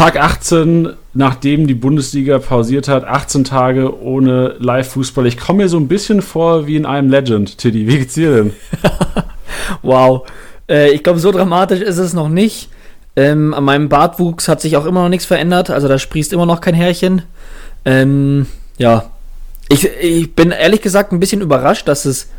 Tag 18, nachdem die Bundesliga pausiert hat, 18 Tage ohne Live-Fußball. Ich komme mir so ein bisschen vor wie in einem Legend, Tiddy. Wie geht's dir denn? wow. Äh, ich glaube, so dramatisch ist es noch nicht. Ähm, an meinem Bartwuchs hat sich auch immer noch nichts verändert. Also da sprießt immer noch kein Härchen. Ähm, ja. Ich, ich bin ehrlich gesagt ein bisschen überrascht, dass es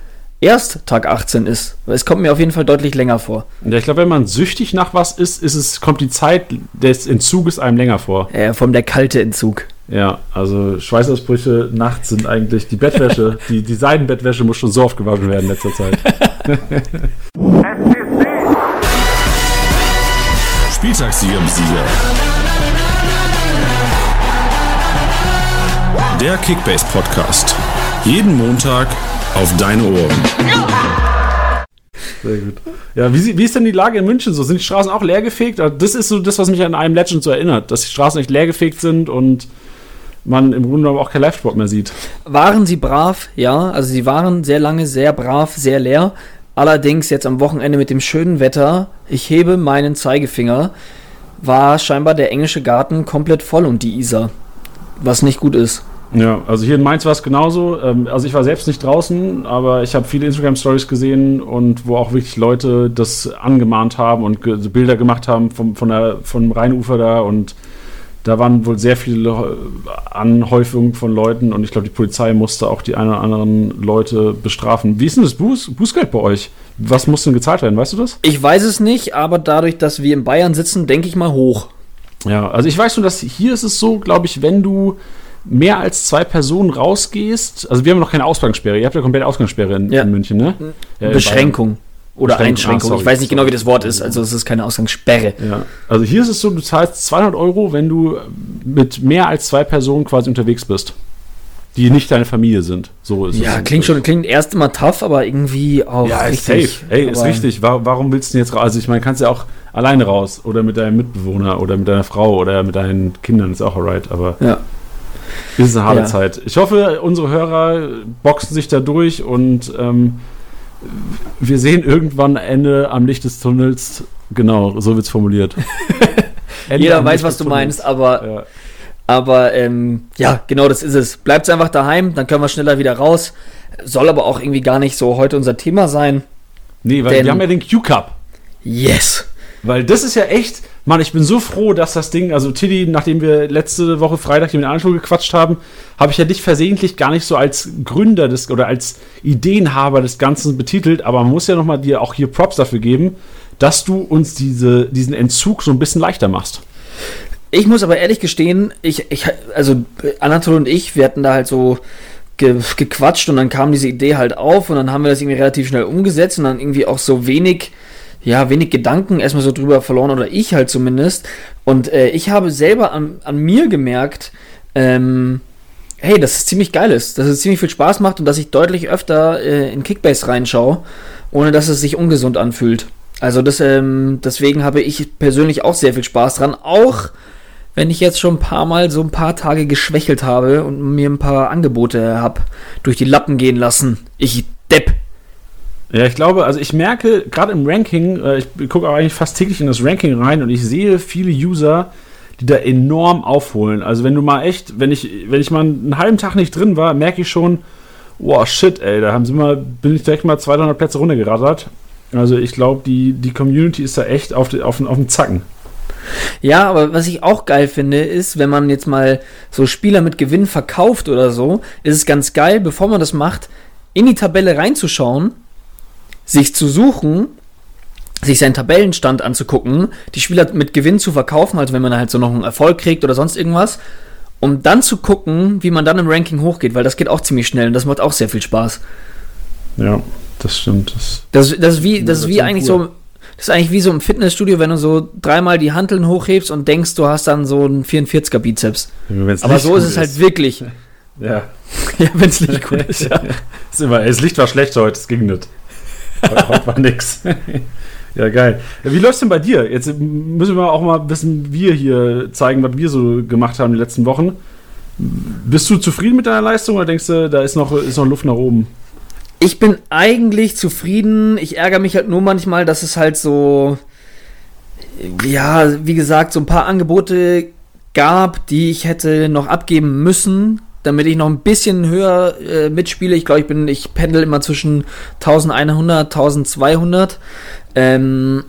erst Tag 18 ist. Es kommt mir auf jeden Fall deutlich länger vor. Ja, ich glaube, wenn man süchtig nach was ist, ist es, kommt die Zeit des Entzuges einem länger vor. Ja, vom der kalte Entzug. Ja, also Schweißausbrüche nachts sind eigentlich die Bettwäsche, die, die Seidenbettwäsche muss schon so oft gewaschen werden in letzter Zeit. Spieltagssieger Sieger. Der Kickbase Podcast. Jeden Montag auf deine Ohren. Sehr gut. Ja, wie, wie, ist denn die Lage in München so? Sind die Straßen auch leergefegt? Also das ist so das, was mich an einem Legend so erinnert, dass die Straßen nicht leergefegt sind und man im Grunde genommen auch kein Live-Sport mehr sieht. Waren sie brav? Ja, also sie waren sehr lange sehr brav, sehr leer. Allerdings jetzt am Wochenende mit dem schönen Wetter, ich hebe meinen Zeigefinger, war scheinbar der englische Garten komplett voll und die Isar. Was nicht gut ist. Ja, also hier in Mainz war es genauso. Ähm, also ich war selbst nicht draußen, aber ich habe viele Instagram-Stories gesehen und wo auch wirklich Leute das angemahnt haben und Bilder gemacht haben vom, von der, vom Rheinufer da und da waren wohl sehr viele Anhäufungen von Leuten und ich glaube, die Polizei musste auch die ein oder anderen Leute bestrafen. Wie ist denn das Buß, Bußgeld bei euch? Was muss denn gezahlt werden? Weißt du das? Ich weiß es nicht, aber dadurch, dass wir in Bayern sitzen, denke ich mal hoch. Ja, also ich weiß nur, dass hier ist es so, glaube ich, wenn du mehr als zwei Personen rausgehst, also wir haben noch keine Ausgangssperre, ihr habt ja komplett Ausgangssperre in, ja. in München, ne? Ja, Beschränkung. Oder Beschränkung. Einschränkung. Ah, ich weiß nicht genau, wie das Wort ist. Also es ist keine Ausgangssperre. Ja. Also hier ist es so, du zahlst 200 Euro, wenn du mit mehr als zwei Personen quasi unterwegs bist. Die nicht deine Familie sind. So ist ja, es. klingt schon, klingt erst immer tough, aber irgendwie auch Ja, ist safe. Ey, ist richtig. Warum willst du denn jetzt raus? Also ich meine, kannst ja auch alleine raus. Oder mit deinem Mitbewohner oder mit deiner Frau oder mit deinen Kindern, ist auch alright. Aber ja. Es ist eine harte ja. Zeit. Ich hoffe, unsere Hörer boxen sich da durch und ähm, wir sehen irgendwann Ende am Licht des Tunnels. Genau, so wird es formuliert. Jeder weiß, was du meinst, aber, ja. aber ähm, ja, genau das ist es. Bleibt einfach daheim, dann können wir schneller wieder raus. Soll aber auch irgendwie gar nicht so heute unser Thema sein. Nee, weil wir haben ja den Q-Cup. Yes. Weil das ist ja echt, Mann, ich bin so froh, dass das Ding, also Tilly, nachdem wir letzte Woche Freitag mit Anschluss gequatscht haben, habe ich ja dich versehentlich gar nicht so als Gründer des oder als Ideenhaber des Ganzen betitelt, aber man muss ja nochmal dir auch hier Props dafür geben, dass du uns diese, diesen Entzug so ein bisschen leichter machst. Ich muss aber ehrlich gestehen, ich, ich also Anatol und ich, wir hatten da halt so ge, gequatscht und dann kam diese Idee halt auf und dann haben wir das irgendwie relativ schnell umgesetzt und dann irgendwie auch so wenig ja, wenig Gedanken erstmal so drüber verloren, oder ich halt zumindest. Und äh, ich habe selber an, an mir gemerkt, ähm, hey, dass es ziemlich geil ist, dass es ziemlich viel Spaß macht und dass ich deutlich öfter äh, in Kickbase reinschaue, ohne dass es sich ungesund anfühlt. Also das, ähm, deswegen habe ich persönlich auch sehr viel Spaß dran, auch wenn ich jetzt schon ein paar Mal so ein paar Tage geschwächelt habe und mir ein paar Angebote habe durch die Lappen gehen lassen. Ich Depp. Ja, ich glaube, also ich merke gerade im Ranking, äh, ich gucke auch eigentlich fast täglich in das Ranking rein und ich sehe viele User, die da enorm aufholen. Also wenn du mal echt, wenn ich, wenn ich mal einen halben Tag nicht drin war, merke ich schon, wow, shit, ey, da haben sie mal, bin ich direkt mal 200 Plätze runtergerattert. Also ich glaube, die, die Community ist da echt auf, auf, auf dem Zacken. Ja, aber was ich auch geil finde, ist, wenn man jetzt mal so Spieler mit Gewinn verkauft oder so, ist es ganz geil, bevor man das macht, in die Tabelle reinzuschauen sich zu suchen, sich seinen Tabellenstand anzugucken, die Spieler mit Gewinn zu verkaufen, also wenn man halt so noch einen Erfolg kriegt oder sonst irgendwas, um dann zu gucken, wie man dann im Ranking hochgeht, weil das geht auch ziemlich schnell und das macht auch sehr viel Spaß. Ja, das stimmt. Das, das, das ist wie, das ist wie eigentlich cool. so, das ist eigentlich wie so im Fitnessstudio, wenn du so dreimal die Hanteln hochhebst und denkst, du hast dann so einen 44er Bizeps. Aber so ist es halt wirklich. Ja. ja, wenn es nicht gut ist, ja. ist immer, das Licht war schlecht heute, es ging nicht. Heute war nix. Ja, geil. Wie läuft's denn bei dir? Jetzt müssen wir auch mal bisschen wir hier zeigen, was wir so gemacht haben in den letzten Wochen. Bist du zufrieden mit deiner Leistung oder denkst du, da ist noch, ist noch Luft nach oben? Ich bin eigentlich zufrieden. Ich ärgere mich halt nur manchmal, dass es halt so. ja, wie gesagt, so ein paar Angebote gab, die ich hätte noch abgeben müssen, damit ich noch ein bisschen höher äh, mitspiele. Ich glaube, ich bin, ich pendel immer zwischen 1100, 1200. Ähm,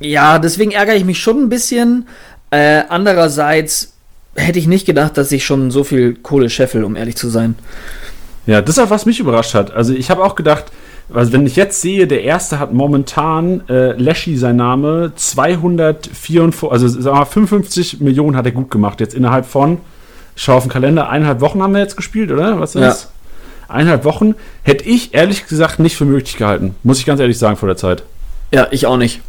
ja, deswegen ärgere ich mich schon ein bisschen. Äh, andererseits hätte ich nicht gedacht, dass ich schon so viel Kohle scheffel, um ehrlich zu sein. Ja, das ist auch was mich überrascht hat. Also ich habe auch gedacht, also wenn ich jetzt sehe, der erste hat momentan äh, Leschi sein Name 244, also sagen wir mal 55 Millionen hat er gut gemacht jetzt innerhalb von ich schaue auf den Kalender, eineinhalb Wochen haben wir jetzt gespielt, oder? Was ist das? Ja. Eineinhalb Wochen hätte ich ehrlich gesagt nicht für möglich gehalten. Muss ich ganz ehrlich sagen vor der Zeit. Ja, ich auch nicht.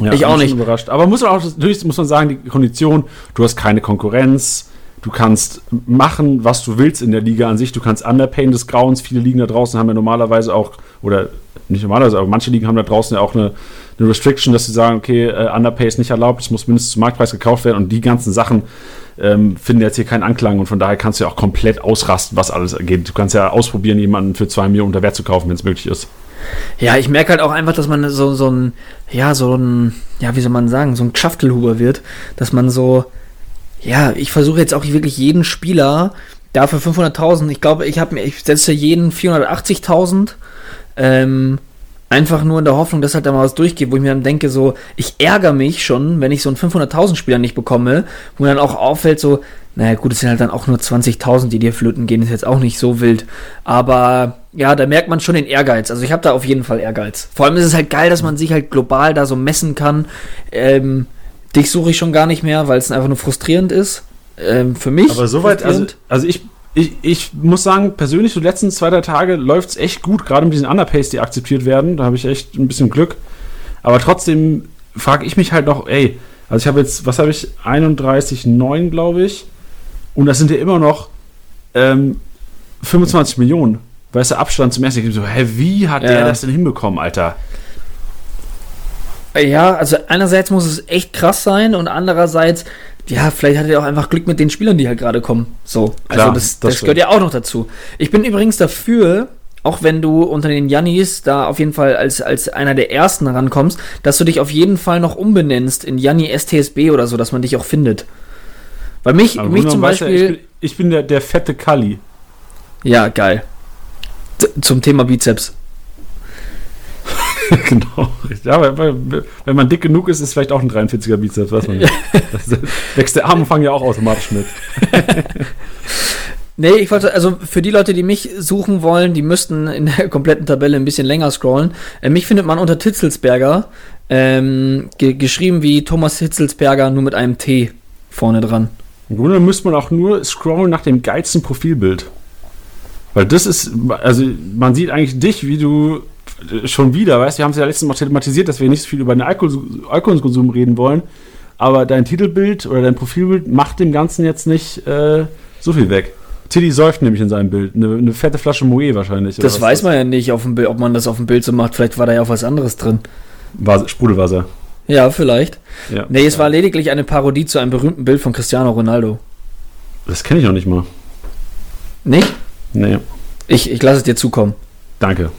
Ja, ich auch nicht. Überrascht. Aber muss man auch, natürlich muss man sagen, die Kondition, du hast keine Konkurrenz, du kannst machen, was du willst in der Liga an sich, du kannst Underpayen des Grauens, viele Ligen da draußen haben ja normalerweise auch, oder nicht normalerweise, aber manche Ligen haben da draußen ja auch eine, eine Restriction, dass sie sagen, okay, uh, Underpay ist nicht erlaubt, es muss mindestens zum Marktpreis gekauft werden und die ganzen Sachen ähm, finden jetzt hier keinen Anklang und von daher kannst du ja auch komplett ausrasten, was alles geht. Du kannst ja ausprobieren, jemanden für zwei Millionen unter Wert zu kaufen, wenn es möglich ist. Ja, ich merke halt auch einfach, dass man so, so ein, ja, so ein, ja, wie soll man sagen, so ein Schaftelhuber wird, dass man so, ja, ich versuche jetzt auch wirklich jeden Spieler dafür 500.000, ich glaube, ich habe mir, ich setze jeden 480.000, ähm, Einfach nur in der Hoffnung, dass halt da mal was durchgeht, wo ich mir dann denke, so, ich ärgere mich schon, wenn ich so einen 500.000 Spieler nicht bekomme, wo mir dann auch auffällt, so, naja, gut, es sind halt dann auch nur 20.000, die dir flöten gehen, ist jetzt auch nicht so wild. Aber ja, da merkt man schon den Ehrgeiz. Also ich habe da auf jeden Fall Ehrgeiz. Vor allem ist es halt geil, dass man sich halt global da so messen kann. Ähm, dich suche ich schon gar nicht mehr, weil es einfach nur frustrierend ist. Ähm, für mich. Aber soweit, also, also ich ich, ich muss sagen, persönlich, so die letzten zwei, drei Tage läuft es echt gut, gerade mit diesen Underpays, die akzeptiert werden. Da habe ich echt ein bisschen Glück. Aber trotzdem frage ich mich halt noch, ey, also ich habe jetzt, was habe ich? 31,9, glaube ich. Und das sind ja immer noch ähm, 25 Millionen. Weißt du, Abstand zum ersten. Ich so, hä, wie hat ja. der das denn hinbekommen, Alter? Ja, also einerseits muss es echt krass sein und andererseits ja, vielleicht hat er auch einfach Glück mit den Spielern, die halt gerade kommen. So, Klar, also das, das, das gehört ja auch noch dazu. Ich bin übrigens dafür, auch wenn du unter den Jannis da auf jeden Fall als, als einer der ersten rankommst, dass du dich auf jeden Fall noch umbenennst in Janni STSB oder so, dass man dich auch findet. Weil mich, Aber mich zum Beispiel. Ja, ich, bin, ich bin der, der fette Kali. Ja, geil. Z zum Thema Bizeps. genau. Ja, weil, wenn man dick genug ist, ist vielleicht auch ein 43er Bizeps, weiß man nicht. Das wächst der Armumfang ja auch automatisch mit. nee, ich wollte, also für die Leute, die mich suchen wollen, die müssten in der kompletten Tabelle ein bisschen länger scrollen. Äh, mich findet man unter Titzelsberger, ähm, ge geschrieben wie Thomas Hitzelsberger, nur mit einem T vorne dran. Im Grunde müsste man auch nur scrollen nach dem geilsten Profilbild. Weil das ist, also man sieht eigentlich dich, wie du schon wieder, weißt du, wir haben es ja letztes Mal thematisiert, dass wir nicht so viel über den Alkohol, Alkoholkonsum reden wollen, aber dein Titelbild oder dein Profilbild macht dem Ganzen jetzt nicht äh, so viel weg. Tilly säuft nämlich in seinem Bild. Eine, eine fette Flasche Moe wahrscheinlich. Das weiß man ja nicht, auf dem Bild, ob man das auf dem Bild so macht. Vielleicht war da ja auch was anderes drin. War, Sprudelwasser. Ja, vielleicht. Ja. Nee, es war lediglich eine Parodie zu einem berühmten Bild von Cristiano Ronaldo. Das kenne ich noch nicht mal. Nicht? Nee. Ich, ich lasse es dir zukommen. Danke.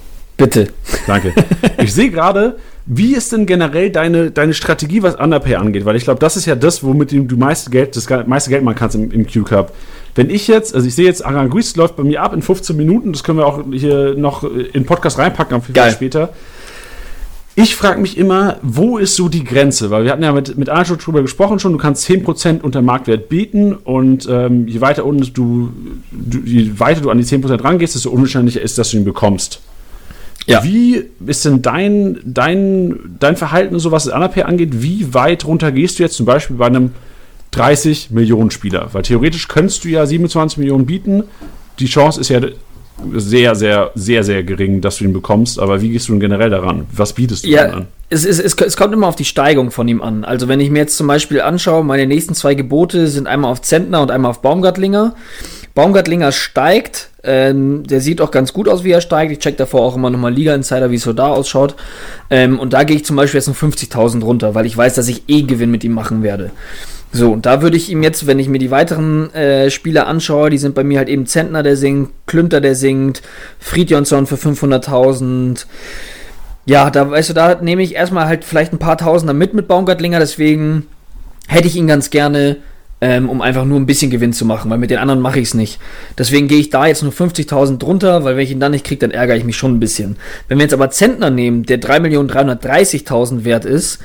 Bitte. Danke. Ich sehe gerade, wie ist denn generell deine, deine Strategie, was Underpay angeht? Weil ich glaube, das ist ja das, womit du meiste Geld, das meiste Geld machen kannst im, im Q-Cup. Wenn ich jetzt, also ich sehe jetzt, Aranguiz läuft bei mir ab in 15 Minuten, das können wir auch hier noch in Podcast reinpacken, viel später. Ich frage mich immer, wo ist so die Grenze? Weil wir hatten ja mit, mit Arnold drüber gesprochen schon, du kannst 10% unter Marktwert bieten und ähm, je weiter unten du, du, je weiter du an die 10% rangehst, desto unwahrscheinlicher ist, dass du ihn bekommst. Ja. Wie ist denn dein, dein, dein Verhalten, so was das Anapay angeht? Wie weit runter gehst du jetzt zum Beispiel bei einem 30 Millionen Spieler? Weil theoretisch könntest du ja 27 Millionen bieten. Die Chance ist ja sehr, sehr, sehr, sehr gering, dass du ihn bekommst. Aber wie gehst du denn generell daran? Was bietest du ja, an? Es, es, es, es, kommt immer auf die Steigung von ihm an. Also wenn ich mir jetzt zum Beispiel anschaue, meine nächsten zwei Gebote sind einmal auf Zentner und einmal auf Baumgartlinger. Baumgartlinger steigt. Ähm, der sieht auch ganz gut aus, wie er steigt. Ich check davor auch immer nochmal Liga Insider, wie es so da ausschaut. Ähm, und da gehe ich zum Beispiel jetzt um 50.000 runter, weil ich weiß, dass ich eh Gewinn mit ihm machen werde. So, und da würde ich ihm jetzt, wenn ich mir die weiteren äh, Spieler anschaue, die sind bei mir halt eben Zentner, der singt, Klünter, der singt, Friedjonsson für 500.000, Ja, da weißt du, da nehme ich erstmal halt vielleicht ein paar Tausender mit mit Baumgartlinger, deswegen hätte ich ihn ganz gerne, ähm, um einfach nur ein bisschen Gewinn zu machen, weil mit den anderen mache ich es nicht. Deswegen gehe ich da jetzt nur 50.000 drunter, weil wenn ich ihn dann nicht kriege, dann ärgere ich mich schon ein bisschen. Wenn wir jetzt aber Zentner nehmen, der 3.330.000 wert ist,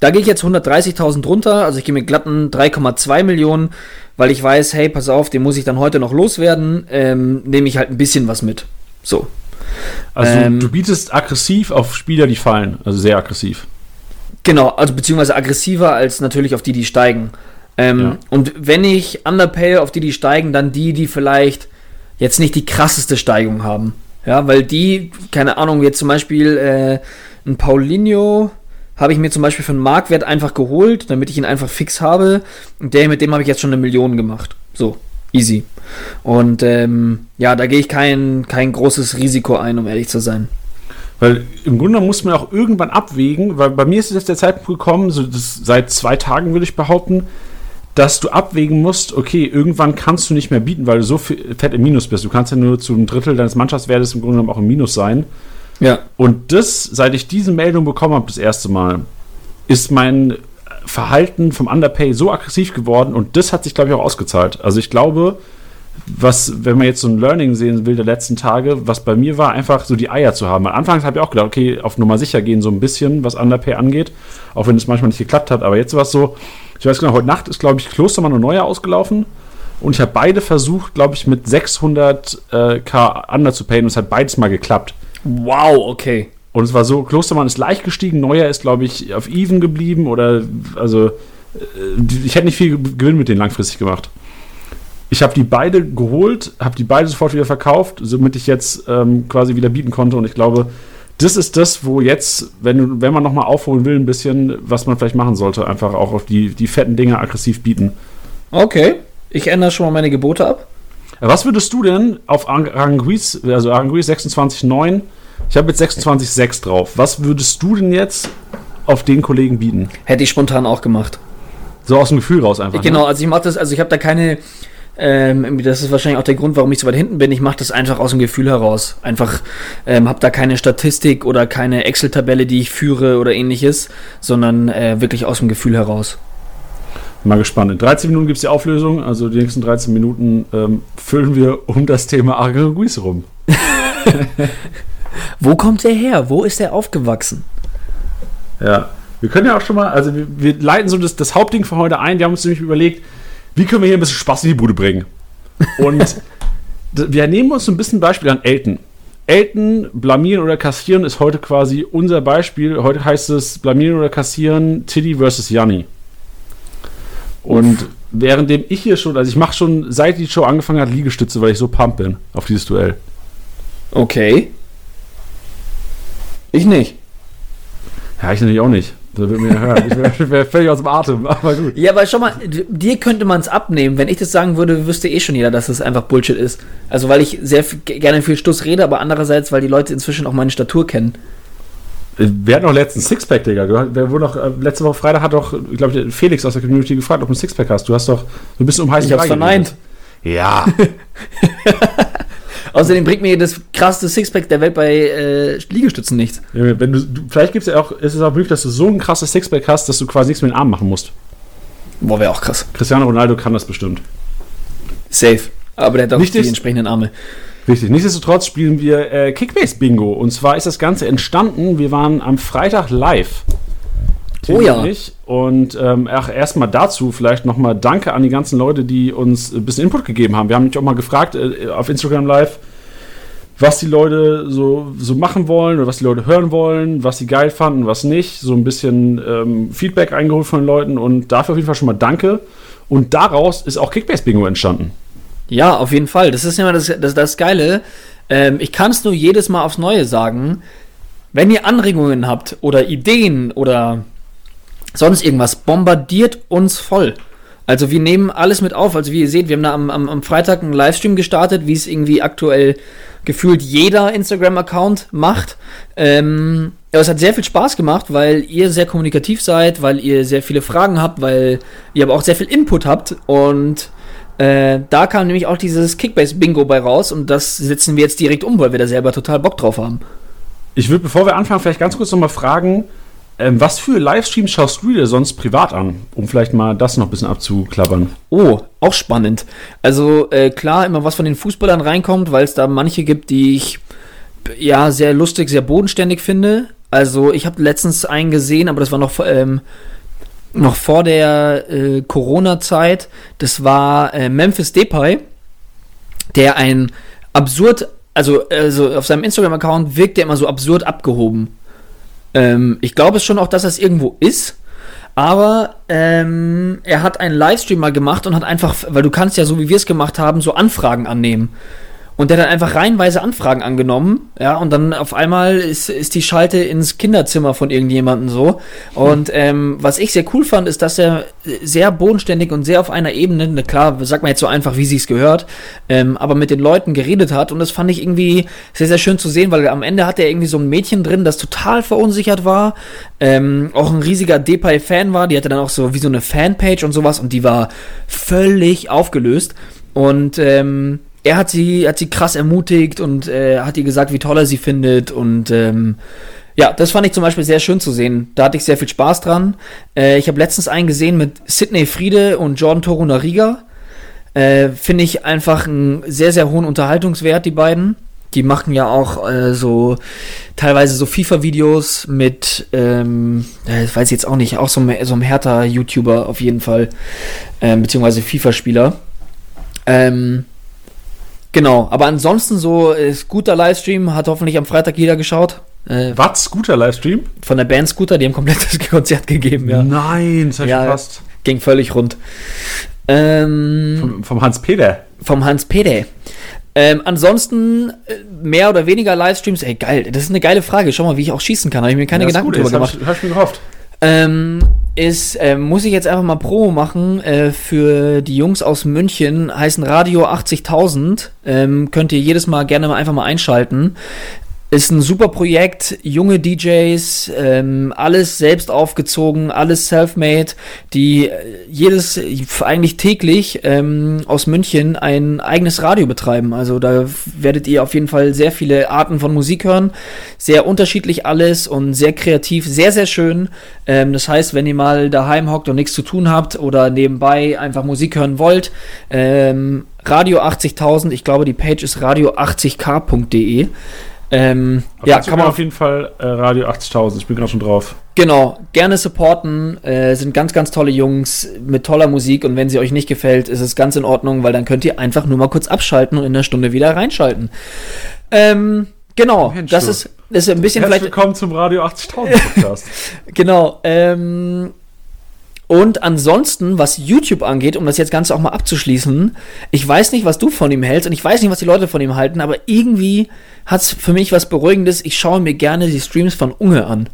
da gehe ich jetzt 130.000 drunter, also ich gehe mit glatten 3,2 Millionen, weil ich weiß, hey, pass auf, den muss ich dann heute noch loswerden, ähm, nehme ich halt ein bisschen was mit. So. Also ähm, du bietest aggressiv auf Spieler, die fallen, also sehr aggressiv. Genau, also beziehungsweise aggressiver als natürlich auf die, die steigen. Ähm, ja. Und wenn ich underpay auf die, die steigen, dann die, die vielleicht jetzt nicht die krasseste Steigung haben. Ja, weil die, keine Ahnung, jetzt zum Beispiel äh, ein Paulinho habe ich mir zum Beispiel für einen Marktwert einfach geholt, damit ich ihn einfach fix habe. Und der, mit dem habe ich jetzt schon eine Million gemacht. So, easy. Und ähm, ja, da gehe ich kein, kein großes Risiko ein, um ehrlich zu sein. Weil im Grunde muss man auch irgendwann abwägen, weil bei mir ist jetzt der Zeitpunkt gekommen, so seit zwei Tagen würde ich behaupten, dass du abwägen musst, okay, irgendwann kannst du nicht mehr bieten, weil du so fett im Minus bist. Du kannst ja nur zu einem Drittel deines Mannschaftswertes im Grunde genommen auch im Minus sein. Ja. Und das, seit ich diese Meldung bekommen habe, das erste Mal, ist mein Verhalten vom Underpay so aggressiv geworden und das hat sich, glaube ich, auch ausgezahlt. Also ich glaube, was, wenn man jetzt so ein Learning sehen will der letzten Tage, was bei mir war, einfach so die Eier zu haben. Am Anfang habe ich auch gedacht, okay, auf Nummer sicher gehen so ein bisschen, was Underpay angeht, auch wenn es manchmal nicht geklappt hat. Aber jetzt war es so, ich weiß genau, heute Nacht ist, glaube ich, Klostermann und Neuer ausgelaufen und ich habe beide versucht, glaube ich, mit 600k äh, Under zu payen und es hat beides mal geklappt. Wow, okay. Und es war so, Klostermann ist leicht gestiegen, Neuer ist, glaube ich, auf Even geblieben oder, also, äh, ich hätte nicht viel Gewinn mit denen langfristig gemacht. Ich habe die beide geholt, habe die beide sofort wieder verkauft, somit ich jetzt ähm, quasi wieder bieten konnte. Und ich glaube, das ist das, wo jetzt, wenn, wenn man nochmal aufholen will, ein bisschen, was man vielleicht machen sollte, einfach auch auf die, die fetten Dinge aggressiv bieten. Okay, ich ändere schon mal meine Gebote ab. Was würdest du denn auf Aranguiz, also Aranguiz 26,9, ich habe jetzt 26,6 drauf. Was würdest du denn jetzt auf den Kollegen bieten? Hätte ich spontan auch gemacht. So aus dem Gefühl raus einfach. Genau, ne? also ich mache das, also ich habe da keine, ähm, das ist wahrscheinlich auch der Grund, warum ich so weit hinten bin. Ich mache das einfach aus dem Gefühl heraus. Einfach ähm, habe da keine Statistik oder keine Excel-Tabelle, die ich führe oder ähnliches, sondern äh, wirklich aus dem Gefühl heraus. Mal gespannt. In 13 Minuten gibt es die Auflösung. Also die nächsten 13 Minuten ähm, füllen wir um das Thema Arguis rum. Wo kommt der her? Wo ist er aufgewachsen? Ja, wir können ja auch schon mal, also wir, wir leiten so das, das Hauptding für heute ein. Wir haben uns nämlich überlegt, wie können wir hier ein bisschen Spaß in die Bude bringen? Und wir nehmen uns ein bisschen Beispiel an Elton. Elton, blamieren oder kassieren ist heute quasi unser Beispiel. Heute heißt es blamieren oder kassieren, Tiddy versus Janni. Und Uff. währenddem ich hier schon, also ich mache schon, seit die Show angefangen hat, Liegestütze, weil ich so pump bin auf dieses Duell. Okay. Ich nicht. Ja, ich natürlich auch nicht. Da wird mir hören. Ich wäre völlig aus dem Atem, aber gut. Ja, aber schau mal, dir könnte man es abnehmen. Wenn ich das sagen würde, wüsste eh schon jeder, dass das einfach Bullshit ist. Also, weil ich sehr gerne viel Stuss rede, aber andererseits, weil die Leute inzwischen auch meine Statur kennen. Wir hatten noch letzten Sixpack, Digga. Wer wohl noch, äh, letzte Woche Freitag hat doch, ich glaube, Felix aus der Community gefragt, ob du ein Sixpack hast. Du hast doch, du bist um heißen Ich hab's verneint. Ja. Außerdem bringt mir das krasseste Sixpack der Welt bei äh, Liegestützen nichts. Ja, wenn du, du vielleicht gibt es ja auch, ist es auch möglich, dass du so ein krasses Sixpack hast, dass du quasi nichts mit den Armen machen musst. Boah, wäre auch krass. Cristiano Ronaldo kann das bestimmt. Safe. Aber der hat auch Nicht die entsprechenden Arme. Richtig. Nichtsdestotrotz spielen wir äh, Kickbase Bingo. Und zwar ist das Ganze entstanden. Wir waren am Freitag live. Oh ja. Und ähm, erstmal dazu vielleicht nochmal Danke an die ganzen Leute, die uns ein bisschen Input gegeben haben. Wir haben mich auch mal gefragt äh, auf Instagram Live, was die Leute so, so machen wollen oder was die Leute hören wollen, was sie geil fanden, was nicht. So ein bisschen ähm, Feedback eingeholt von den Leuten und dafür auf jeden Fall schon mal Danke. Und daraus ist auch Kickbase Bingo entstanden. Ja, auf jeden Fall. Das ist ja das, das, das Geile. Ähm, ich kann es nur jedes Mal aufs Neue sagen. Wenn ihr Anregungen habt oder Ideen oder sonst irgendwas, bombardiert uns voll. Also wir nehmen alles mit auf. Also wie ihr seht, wir haben da am, am, am Freitag einen Livestream gestartet, wie es irgendwie aktuell gefühlt jeder Instagram-Account macht. Ähm, aber es hat sehr viel Spaß gemacht, weil ihr sehr kommunikativ seid, weil ihr sehr viele Fragen habt, weil ihr aber auch sehr viel Input habt. Und äh, da kam nämlich auch dieses Kickbase-Bingo bei raus und das setzen wir jetzt direkt um, weil wir da selber total Bock drauf haben. Ich würde, bevor wir anfangen, vielleicht ganz kurz nochmal fragen, ähm, was für Livestreams schaust du dir sonst privat an? Um vielleicht mal das noch ein bisschen abzuklappern. Oh, auch spannend. Also äh, klar, immer was von den Fußballern reinkommt, weil es da manche gibt, die ich ja sehr lustig, sehr bodenständig finde. Also ich habe letztens einen gesehen, aber das war noch ähm, noch vor der äh, Corona-Zeit. Das war äh, Memphis Depay, der ein absurd, also, also auf seinem Instagram-Account wirkt der immer so absurd abgehoben. Ähm, ich glaube es schon auch, dass das irgendwo ist. Aber ähm, er hat einen Livestream mal gemacht und hat einfach, weil du kannst ja so wie wir es gemacht haben, so Anfragen annehmen. Und der hat dann einfach reihenweise Anfragen angenommen, ja, und dann auf einmal ist, ist die Schalte ins Kinderzimmer von irgendjemandem so. Und ähm, was ich sehr cool fand, ist, dass er sehr bodenständig und sehr auf einer Ebene, ne, klar, sagt man jetzt so einfach, wie sie es gehört, ähm, aber mit den Leuten geredet hat. Und das fand ich irgendwie sehr, sehr schön zu sehen, weil am Ende hat er irgendwie so ein Mädchen drin, das total verunsichert war, ähm, auch ein riesiger Depay-Fan war, die hatte dann auch so wie so eine Fanpage und sowas und die war völlig aufgelöst. Und ähm, er hat sie, hat sie krass ermutigt und äh, hat ihr gesagt, wie toll er sie findet. Und ähm, ja, das fand ich zum Beispiel sehr schön zu sehen. Da hatte ich sehr viel Spaß dran. Äh, ich habe letztens einen gesehen mit Sidney Friede und Jordan Torunariga. Äh, Finde ich einfach einen sehr, sehr hohen Unterhaltungswert, die beiden. Die machen ja auch äh, so teilweise so FIFA-Videos mit, ähm, ich weiß jetzt auch nicht, auch so, so ein härter YouTuber auf jeden Fall, ähm, beziehungsweise FIFA-Spieler. Ähm, Genau, aber ansonsten so äh, Scooter Livestream hat hoffentlich am Freitag jeder geschaut. Äh, Was? Scooter Livestream? Von der Band Scooter, die haben komplettes Konzert gegeben, ja. Nein, das hat ja, gepasst. Ging völlig rund. Ähm, vom, vom Hans-Peter. Vom Hans-Peter. Ähm, ansonsten äh, mehr oder weniger Livestreams. Ey, geil, das ist eine geile Frage. Schau mal, wie ich auch schießen kann. Habe ich mir keine ja, Gedanken drüber gemacht. Hab ich, hab ich mir gehofft. Ähm, ist, äh, muss ich jetzt einfach mal Promo machen äh, für die Jungs aus München, heißen Radio 80.000. Ähm, könnt ihr jedes Mal gerne mal einfach mal einschalten. Ist ein super Projekt, junge DJs, ähm, alles selbst aufgezogen, alles self-made, die äh, jedes, eigentlich täglich ähm, aus München ein eigenes Radio betreiben. Also da werdet ihr auf jeden Fall sehr viele Arten von Musik hören, sehr unterschiedlich alles und sehr kreativ, sehr, sehr schön. Ähm, das heißt, wenn ihr mal daheim hockt und nichts zu tun habt oder nebenbei einfach Musik hören wollt, ähm, Radio 80.000, ich glaube die Page ist radio80k.de. Ähm, ja, kann man auf jeden Fall äh, Radio 80.000. Ich bin gerade schon drauf. Genau, gerne supporten. Äh, sind ganz, ganz tolle Jungs mit toller Musik und wenn sie euch nicht gefällt, ist es ganz in Ordnung, weil dann könnt ihr einfach nur mal kurz abschalten und in der Stunde wieder reinschalten. Ähm, genau, Mensch, das ist, ist ein bisschen Herzlich vielleicht. Willkommen zum Radio 80.000 Podcast. genau. Ähm, und ansonsten, was YouTube angeht, um das jetzt Ganze auch mal abzuschließen, ich weiß nicht, was du von ihm hältst und ich weiß nicht, was die Leute von ihm halten, aber irgendwie hat es für mich was Beruhigendes. Ich schaue mir gerne die Streams von Unge an.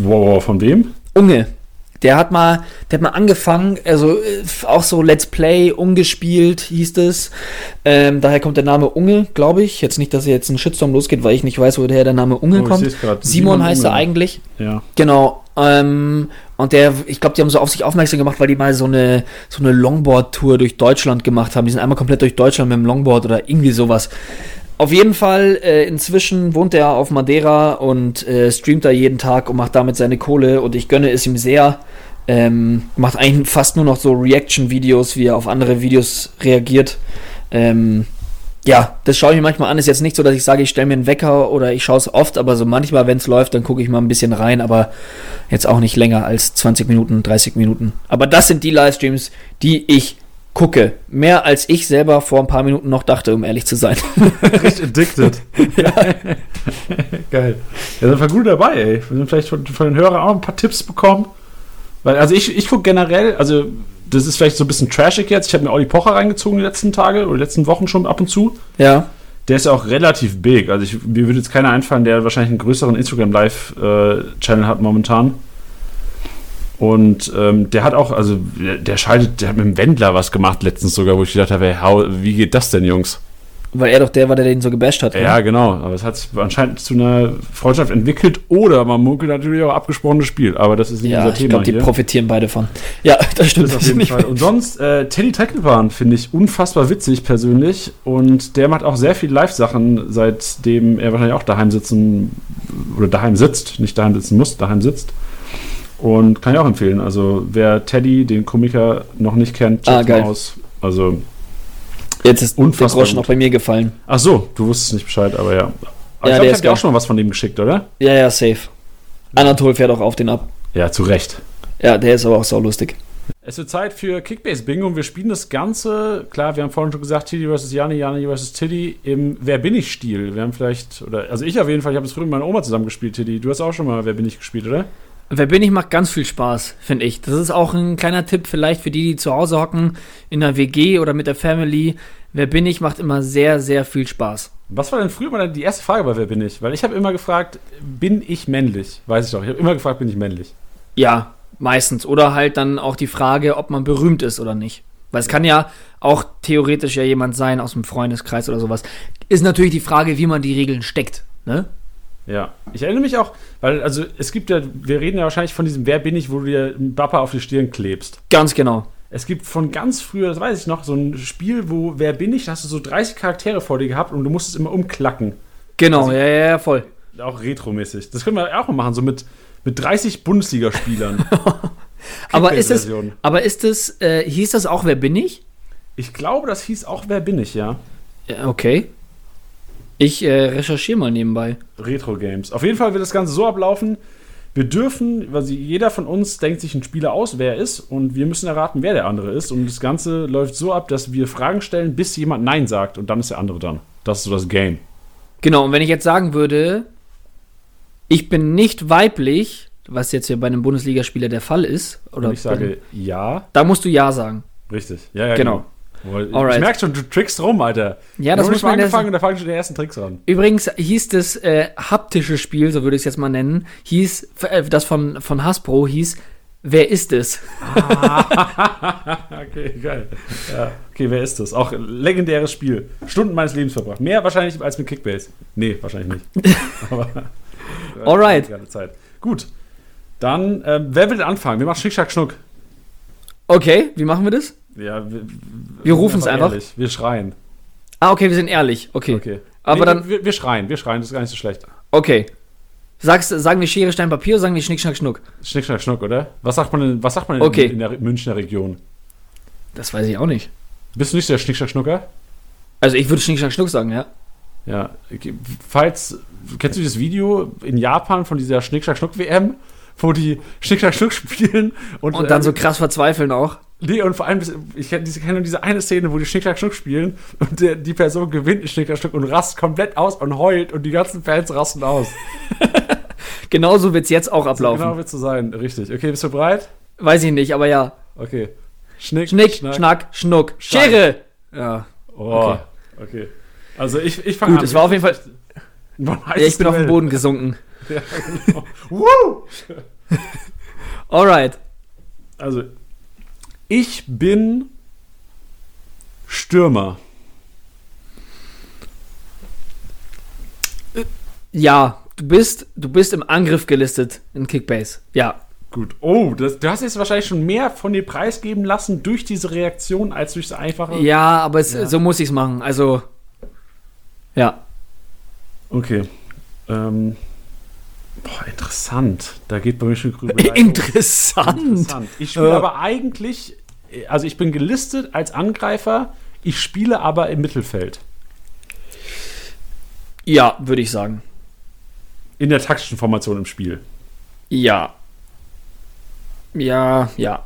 Wow, von wem? Unge. Der hat mal, der hat mal angefangen, also äh, auch so Let's Play, ungespielt hieß es. Ähm, daher kommt der Name Unge, glaube ich. Jetzt nicht, dass jetzt ein Shitstorm losgeht, weil ich nicht weiß, woher der Name Unge oh, kommt. Simon, Simon heißt Unge. er eigentlich. Ja. Genau. Ähm, und der, ich glaube, die haben so auf sich aufmerksam gemacht, weil die mal so eine, so eine Longboard-Tour durch Deutschland gemacht haben. Die sind einmal komplett durch Deutschland mit dem Longboard oder irgendwie sowas. Auf jeden Fall, äh, inzwischen wohnt er auf Madeira und äh, streamt da jeden Tag und macht damit seine Kohle und ich gönne es ihm sehr. Ähm, macht eigentlich fast nur noch so Reaction-Videos, wie er auf andere Videos reagiert. Ähm, ja, das schaue ich mir manchmal an. Ist jetzt nicht so, dass ich sage, ich stelle mir einen Wecker oder ich schaue es oft, aber so manchmal, wenn es läuft, dann gucke ich mal ein bisschen rein, aber jetzt auch nicht länger als 20 Minuten, 30 Minuten. Aber das sind die Livestreams, die ich gucke. Mehr als ich selber vor ein paar Minuten noch dachte, um ehrlich zu sein. Richtig addicted. ja. Geil. Ja, sind wir gut dabei, ey. Wir sind vielleicht von, von, den Hörern auch ein paar Tipps bekommen. Weil, also ich, ich gucke generell, also das ist vielleicht so ein bisschen trashig jetzt. Ich habe mir Olli Pocher reingezogen die letzten Tage oder die letzten Wochen schon ab und zu. Ja. Der ist ja auch relativ big. Also ich, mir würde jetzt keiner einfallen, der wahrscheinlich einen größeren Instagram Live-Channel äh, hat momentan. Und ähm, der hat auch, also der, der, schaltet, der hat mit dem Wendler was gemacht letztens sogar, wo ich gedacht habe, hey, how, wie geht das denn, Jungs? Weil er doch der war, der den so gebasht hat. Ja, genau. Aber es hat sich anscheinend zu einer Freundschaft entwickelt oder man munkelt natürlich auch abgesprochenes Spiel. Aber das ist nicht ja unser ich Thema glaube, die hier. profitieren beide von. Ja, das stimmt. Das auf jeden Fall. Und sonst, äh, Teddy Treckelbahn finde ich unfassbar witzig persönlich. Und der macht auch sehr viel Live-Sachen, seitdem er wahrscheinlich auch daheim sitzen oder daheim sitzt, nicht daheim sitzen muss, daheim sitzt. Und kann ich auch empfehlen. Also, wer Teddy, den Komiker, noch nicht kennt, Ah, checkt geil. mal aus. Also, Jetzt ist Unfassbar der Groschen gut. auch bei mir gefallen. ach so, du wusstest nicht Bescheid, aber ja. Aber Ja, ich der glaube, ich habe dir auch schon mal was von dem geschickt, oder? Ja, ja, safe. Anatol fährt auch auf den ab. Ja, zu Recht. Ja, der ist aber auch so lustig. Es wird Zeit für Kickbase Bingo und wir spielen das Ganze, klar, wir haben vorhin schon gesagt, Tiddy vs. Jani, Jani vs. Tiddy im Wer bin ich Stil. Wir haben vielleicht, oder, also ich auf jeden Fall, ich habe es früher mit meiner Oma zusammen gespielt, Tiddy. Du hast auch schon mal Wer bin ich gespielt, oder? Wer bin ich, macht ganz viel Spaß, finde ich. Das ist auch ein kleiner Tipp vielleicht für die, die zu Hause hocken, in der WG oder mit der Family. Wer bin ich, macht immer sehr, sehr viel Spaß. Was war denn früher mal die erste Frage bei Wer bin ich? Weil ich habe immer gefragt, bin ich männlich? Weiß ich doch. Ich habe immer gefragt, bin ich männlich? Ja, meistens. Oder halt dann auch die Frage, ob man berühmt ist oder nicht. Weil es kann ja auch theoretisch ja jemand sein aus dem Freundeskreis oder sowas. Ist natürlich die Frage, wie man die Regeln steckt. Ne? Ja, ich erinnere mich auch, weil, also es gibt ja, wir reden ja wahrscheinlich von diesem Wer bin ich, wo du dir einen Bappa auf die Stirn klebst. Ganz genau. Es gibt von ganz früher, das weiß ich noch, so ein Spiel, wo Wer bin ich, da hast du so 30 Charaktere vor dir gehabt und du musstest immer umklacken. Genau, Also- ja, ja, ja, voll. Auch retromäßig. Das können wir auch mal machen, so mit, mit 30 Bundesligaspielern. Aber ist es, aber ist es, äh, hieß das auch, wer bin ich? Ich glaube, das hieß auch Wer bin ich, ja. Ja, okay. Ich äh, recherchiere mal nebenbei. Retro-Games. Auf jeden Fall wird das Ganze so ablaufen. Wir dürfen, also jeder von uns denkt sich einen Spieler aus, wer er ist, und wir müssen erraten, wer der andere ist. Und das Ganze läuft so ab, dass wir Fragen stellen, bis jemand Nein sagt, und dann ist der andere dran. Das ist so das Game. Genau, und wenn ich jetzt sagen würde, ich bin nicht weiblich, was jetzt ja bei einem Bundesligaspieler der Fall ist, oder Und ich sage ja. da musst du ja sagen. Richtig. Ja, ja, Genau. Boah, Ich Alright. merke schon, du trickst rum, Alter. Ja, das muss man angefangen und da fangen schon die ersten Tricks an. Übrigens hieß das äh, haptische Spiel, so würde ich es jetzt mal nennen, hieß, äh, das von, von Hasbro hieß, wer ist es? Okay, geil. Ja. Okay, wer ist das? Auch legendäres Spiel. Stunden meines Lebens verbracht. Mehr wahrscheinlich als mit Kickbase. Nee, wahrscheinlich nicht. Aber. Alright. Gerne Zeit. Gut. Dann, ähm, wer will denn anfangen? Wir machen Schnick, Schnack, Schnuck. Okay, wie machen wir das? Ja, wir, Wir rufen es einfach. Ehrlich. Wir schreien. Ah, okay, wir sind ehrlich. Okay. Okay. Aber Nee, dann- Wir, wir schreien, wir schreien, das ist gar nicht so schlecht. Okay. Sagst, sagen wir Schere, Stein, Papier oder sagen wir Schnick, Schnack, Schnuck? Schnick, Schnack, Schnuck, oder? Was sagt man denn, was sagt man Okay. in, in der Münchner Region? Das weiß ich auch nicht. Bist du nicht der Schnick, Schnack, Schnucker? Also ich würde Schnick, Schnack, Schnuck sagen, ja. Ja, falls, kennst du das Video in Japan von dieser Schnick, Schnack, Schnuck WM, wo die Schnick, Schnack, Schnuck spielen und, Und dann äh, so krass verzweifeln auch. Nee, und vor allem, ich kenne nur diese eine Szene, wo die Schnick, Schnack, Schnuck spielen und der, die Person gewinnt in Schnick, Schnack, Schnuck und rast komplett aus und heult und die ganzen Fans rasten aus. Genauso wird es jetzt auch So ablaufen. genau wird so sein, richtig. Okay, bist du bereit? Weiß ich nicht, aber ja. Okay. Schnick, Schnick, Schnack, Schnuck. Stein. Schere! Ja. Oh, Okay. okay. Also ich, ich fange Gut, an. es war auf jeden Fall. Ja, ich bin auf den. Boden gesunken. Ja, genau. Woo! Alright. Also, ich bin Stürmer. Ja, du bist, du bist im Angriff gelistet in Kickbase. Ja. Gut. Oh, das, du hast jetzt wahrscheinlich schon mehr von dir preisgeben lassen durch diese Reaktion als durch das einfache. Ja, aber es, Ja. so muss ich es machen. Also. Ja. Okay. Ähm, boah, interessant. Da geht bei mir schon grüber. Interessant. Interessant. Ich spiele Äh. aber eigentlich, also ich bin gelistet als Angreifer, ich spiele aber im Mittelfeld. Ja, würde ich sagen. In der taktischen Formation im Spiel. Ja. Ja, ja.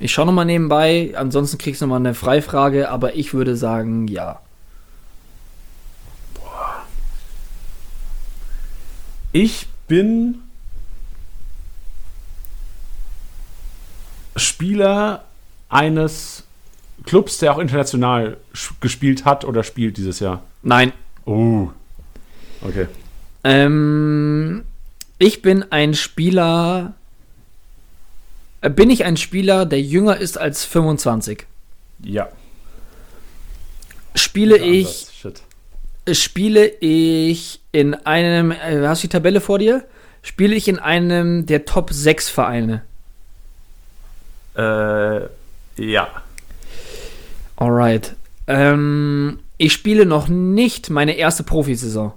Ich schaue nochmal nebenbei, ansonsten kriegst du nochmal eine Freifrage, aber ich würde sagen, ja. Ich bin Spieler eines Clubs, der auch international gespielt hat oder spielt dieses Jahr. Nein. Oh. Okay. Ähm, ich bin ein Spieler. äh, Bin ich ein Spieler, der jünger ist als 25? Ja. spiele ich, Shit. spiele ich in einem, äh, hast du die Tabelle vor dir? Spiele ich in einem der Top 6 Vereine? Äh, ja. Alright. Ähm, ich spiele noch nicht meine erste Profisaison.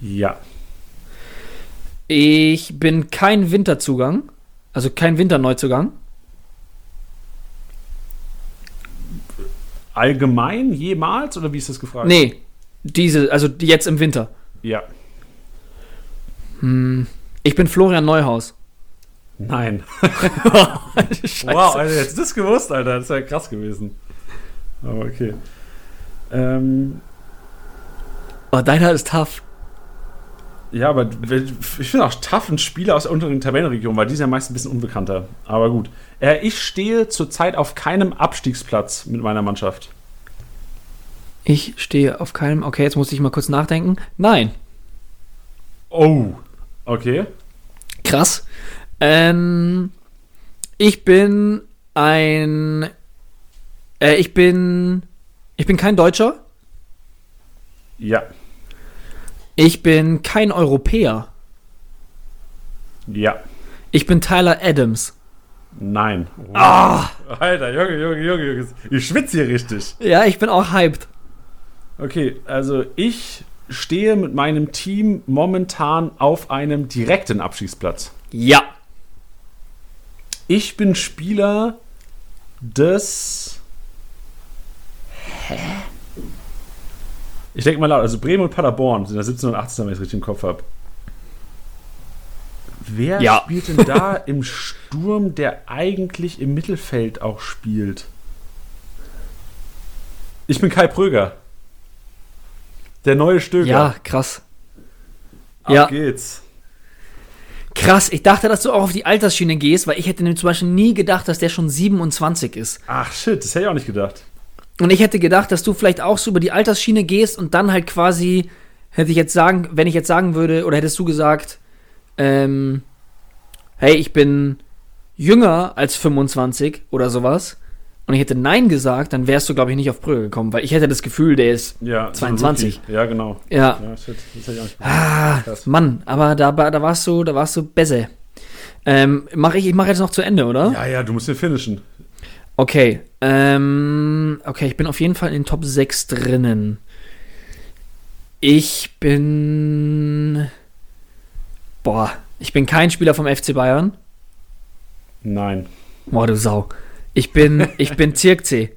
Ja. Ich bin kein Winterzugang, also kein Winterneuzugang. Allgemein jemals oder wie ist das gefragt? Nee, diese, also jetzt im Winter. Ja. Hm. Ich bin Florian Neuhaus. Nein. Wow, Alter, hättest du das gewusst, Alter. Das ja krass gewesen. Aber okay. Ähm, Oh, deiner ist tough. ja, aber ich finde auch tough ein Spieler aus der unteren Tabellenregion, weil die sind ja meist ein bisschen unbekannter. Aber gut. Äh, ich stehe zurzeit auf keinem Abstiegsplatz mit meiner Mannschaft. Ich stehe auf keinem. Okay, jetzt muss ich mal kurz nachdenken. Nein. Oh. Okay. Krass. Ähm, ich bin ein. Äh, ich bin. Ich bin kein Deutscher. Ja. Ich bin kein Europäer. Ja. Ich bin Tyler Adams. Nein. Ah! Alter, Junge, Junge, Junge, Junge. Ich schwitze hier richtig. Ja, ich bin auch hyped. Okay, also ich stehe mit meinem Team momentan auf einem direkten Abstiegsplatz. Ja. Ich bin Spieler des. Hä? Ich denke mal laut, also Bremen und Paderborn sind da 17 und 18, wenn ich es richtig im Kopf habe. Wer Ja. spielt denn da im Sturm, der eigentlich im Mittelfeld auch spielt? Ich bin Kai Pröger. Der neue Stöger. Ja, krass. Ab ja. geht's. Krass, ich dachte, dass du auch auf die Altersschiene gehst, weil ich hätte nämlich zum Beispiel nie gedacht, dass der schon 27 ist. Ach shit, das hätte ich auch nicht gedacht. Und ich hätte gedacht, dass du vielleicht auch so über die Altersschiene gehst und dann halt quasi, hätte ich jetzt sagen, wenn ich jetzt sagen würde, oder hättest du gesagt, ähm, hey, ich bin jünger als 25 oder sowas, und ich hätte Nein gesagt, dann wärst du, glaube ich, nicht auf Brügge gekommen, weil ich hätte das Gefühl, der ist, Ja, so ein 22. Rookie. Ja, genau. ja, Ja, shit, ah. Mann, aber da, da warst du, da warst du besser. Ähm, mach ich, ich mache jetzt noch zu Ende, oder? Ja, ja, du musst den finishen. Okay, ähm, okay, ich bin auf jeden Fall in den Top 6 drinnen. Ich bin. Boah, ich bin kein Spieler vom FC Bayern. Nein. Boah, du Sau. Ich bin, ich bin Zirkzee.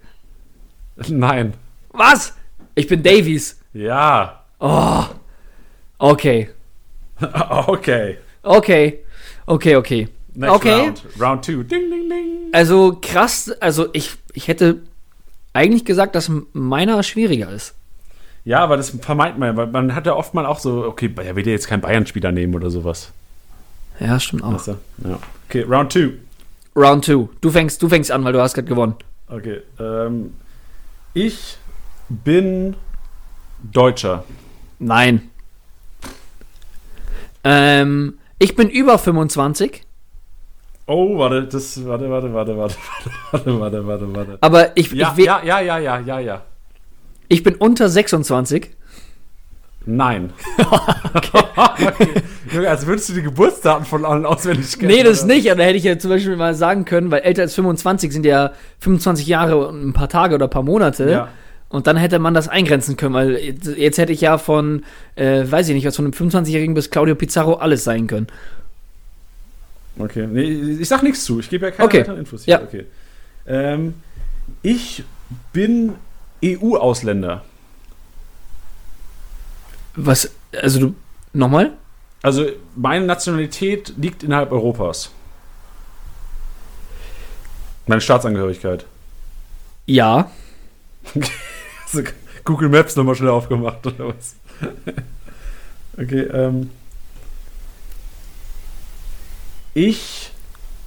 Nein. Was? Ich bin Davies. Ja. Oh. Okay. Okay. Okay. Okay, okay. Next Okay. round. Round two. Ding, ding, ding. Also krass, also ich, ich hätte eigentlich gesagt, dass meiner schwieriger ist. Ja, aber das vermeint man, ja, weil man hat ja oft mal auch so, okay, er will ja jetzt keinen Bayern-Spieler nehmen oder sowas. Ja, stimmt auch. Du? Ja. Okay, Round two. Round 2. Du fängst, du fängst an, weil du hast gerade gewonnen. Okay. Ähm, ich bin Deutscher. Nein. Ähm, ich bin über 25, Oh, warte, das, warte, warte, warte, warte, warte, warte, warte, warte. aber ich, Ja, ich, ja, ja, ja, ja, ja, ja. ich bin unter 26. Nein. okay. Junge, als würdest du die Geburtsdaten von allen auswendig kennen. Nee, das oder? nicht, aber da hätte ich ja zum Beispiel mal sagen können, weil älter als 25 sind ja 25 Jahre und ein paar Tage oder ein paar Monate. Ja. Und dann hätte man das eingrenzen können, weil jetzt, hätte ich ja von, äh, weiß ich nicht, was von einem 25-Jährigen bis Claudio Pizarro alles sein können. Okay, nee, ich sag nichts zu. Ich gebe ja keine Okay. weiteren Infos hier. Ja. Okay. Ähm, ich bin EU-Ausländer. Was, also du, nochmal? Also meine Nationalität liegt innerhalb Europas. Meine Staatsangehörigkeit. Ja. Google Maps nochmal schnell aufgemacht oder was? okay, ähm. Ich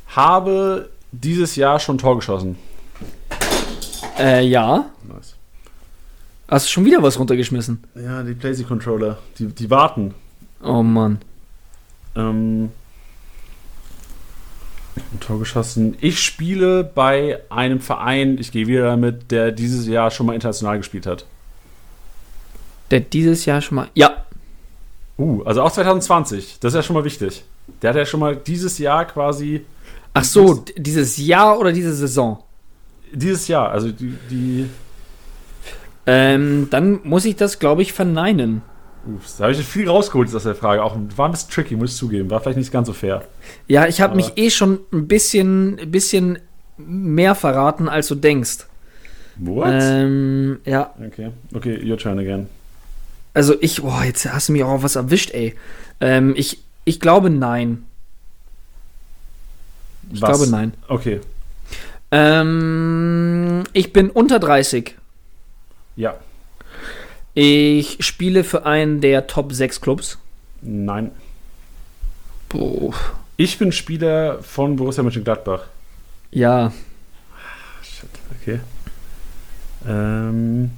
habe dieses Jahr schon Tor geschossen. Äh, ja. Hast du schon wieder was runtergeschmissen? Ja, die PlayStation-Controller, die, die warten. Oh Mann. Ähm, Tor geschossen. Ich spiele bei einem Verein, ich gehe wieder damit, der dieses Jahr schon mal international gespielt hat. Der dieses Jahr schon mal. Ja. Uh, also auch 2020. Das ist ja schon mal wichtig. Der hat ja schon mal dieses Jahr quasi. Ach so, dieses Jahr oder diese Saison? Dieses Jahr, also die. die Ähm, dann muss ich das, glaube ich, verneinen. ups, da habe ich viel rausgeholt aus der Frage. Auch war ein bisschen tricky, muss ich zugeben. War vielleicht nicht ganz so fair. Ja, ich habe mich eh schon ein bisschen, ein bisschen mehr verraten, als du denkst. What? Ähm, ja, okay. Okay, your turn again. also ich, boah, jetzt hast du mich auch auf was erwischt, ey. Ähm, ich, ich glaube nein. Ich Was? glaube nein. Okay. Ähm, ich bin unter 30. Ja. Ich spiele für einen der Top 6 Clubs. Nein. Boah. Ich bin Spieler von Borussia Mönchengladbach. Ja. Shit, okay. Ähm,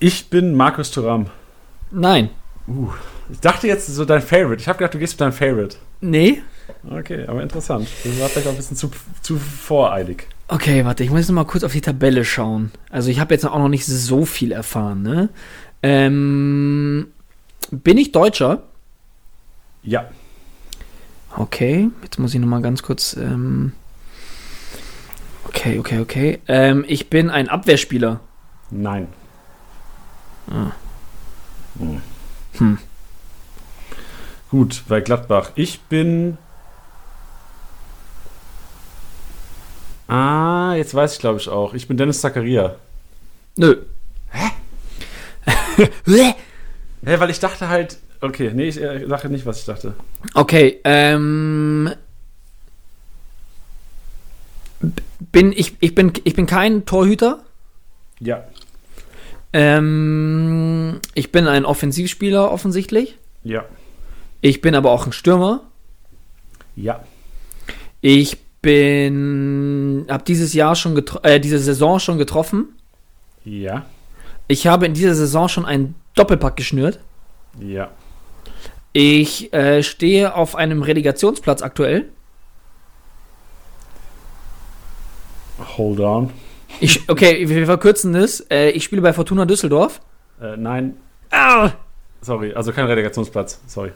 ich bin Markus Thuram. Nein. Uh, ich dachte jetzt so dein Favorite. Ich habe gedacht, du gehst mit deinem Favorite. Nee? Okay, aber interessant. Das war vielleicht auch ein bisschen zu, zu voreilig. Okay, warte, ich muss jetzt noch mal kurz auf die Tabelle schauen. Also ich habe jetzt auch noch nicht so viel erfahren, ne? Ähm, bin ich Deutscher? Ja. Okay, jetzt muss ich noch mal ganz kurz. Ähm, okay, okay, okay. Ähm, ich bin ein Abwehrspieler. Nein. Ah. Hm. Hm. Gut, bei Gladbach. Ich bin. Ah, jetzt weiß ich, glaube ich, auch. Ich bin Dennis Zakaria. Nö. Hä? Hä, weil ich dachte halt. Okay, nee, ich äh, sage nicht, was ich dachte. okay, ähm. Bin ich, ich bin ich bin kein Torhüter. Ja. Ähm, ich bin ein Offensivspieler offensichtlich. Ja. Ich bin aber auch ein Stürmer. Ja. Ich bin habe dieses Jahr schon getro- äh, diese Saison schon getroffen. Ja. Ich habe in dieser Saison schon einen Doppelpack geschnürt. Ja. Ich äh, stehe auf einem Relegationsplatz aktuell. Hold on. Ich, okay, wir verkürzen das. Äh, ich spiele bei Fortuna Düsseldorf. Äh, nein, Ah! sorry, also kein Relegationsplatz. Sorry.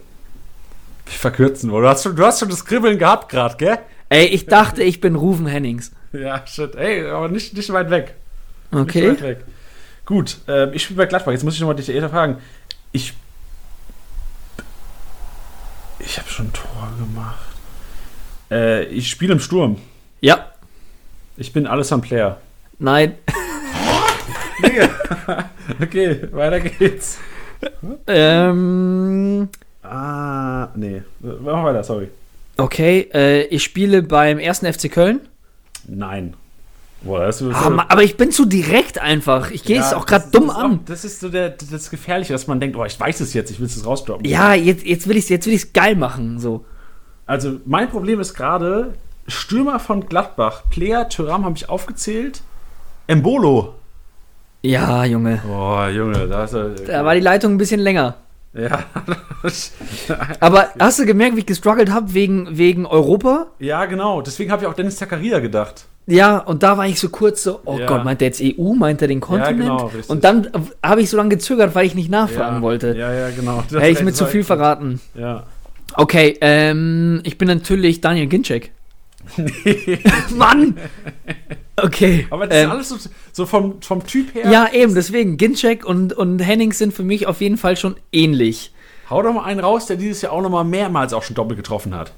Wir verkürzen wohl. Du hast schon, du hast schon das Kribbeln gehabt gerade, gell? Ey, ich dachte, ich bin Ruven Hennings. Ja, shit. Ey, aber nicht, nicht weit weg. Nicht Okay. weit weg. Gut, ähm, ich spiele bei Gladbach. Jetzt muss ich nochmal dich Eder fragen. Ich. Ich habe schon ein Tor gemacht. Äh, ich spiele im Sturm. Ja. Ich bin Alessandro Player. Nein. Okay, weiter geht's. Ähm, Ah, nee. Mach mal weiter, sorry. Okay, äh, ich spiele beim ersten FC Köln. Nein. Boah, das ist Ah, aber ich bin zu direkt einfach. Ich gehe es Ja, auch gerade dumm das an. Auch, das ist so der, das Gefährliche, dass man denkt, oh, ich weiß es jetzt, ich will es rausdroppen. Ja, jetzt, jetzt will ich es jetzt will ich's geil machen. So. Also, mein Problem ist gerade, Stürmer von Gladbach, Player, Thuram habe ich aufgezählt. Embolo. Ja, Junge. Boah, Junge, da ist er. Da war die Leitung ein bisschen länger. Ja. Aber hast du gemerkt, wie ich gestruggelt habe wegen, wegen Europa? ja, genau. Deswegen habe ich auch Dennis Zakaria gedacht. Ja, und da war ich so kurz so, oh Ja. Gott, meint er jetzt EU, meint er den Kontinent? genau, richtig. und dann habe ich so lange gezögert, weil ich nicht nachfragen ja, wollte. Ja, ja, genau. Das Hätte ich mir zu viel verraten. Ja. Okay, ähm, ich bin natürlich Daniel Ginczek. Mann! Okay. Aber das ähm, ist alles so, so vom, vom Typ her. ja, eben, deswegen, Ginczek und, und Hennings sind für mich auf jeden Fall schon ähnlich. Hau doch mal einen raus, der dieses Jahr auch noch mal mehrmals auch schon doppelt getroffen hat.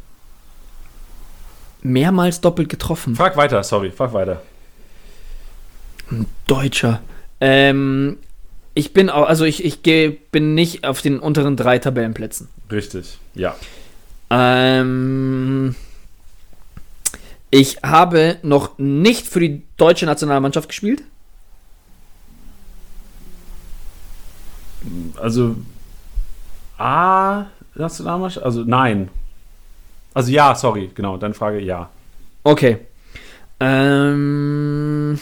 Mehrmals doppelt getroffen. Frag weiter, sorry, frag weiter. Deutscher. Ähm, ich bin auch, also ich, ich geh, bin nicht auf den unteren drei Tabellenplätzen. Richtig, ja. Ähm, ich habe noch nicht für die deutsche Nationalmannschaft gespielt. Also A Nationalmannschaft? Also nein. Also ja, sorry, genau, dann Frage ja. Okay. Ähm,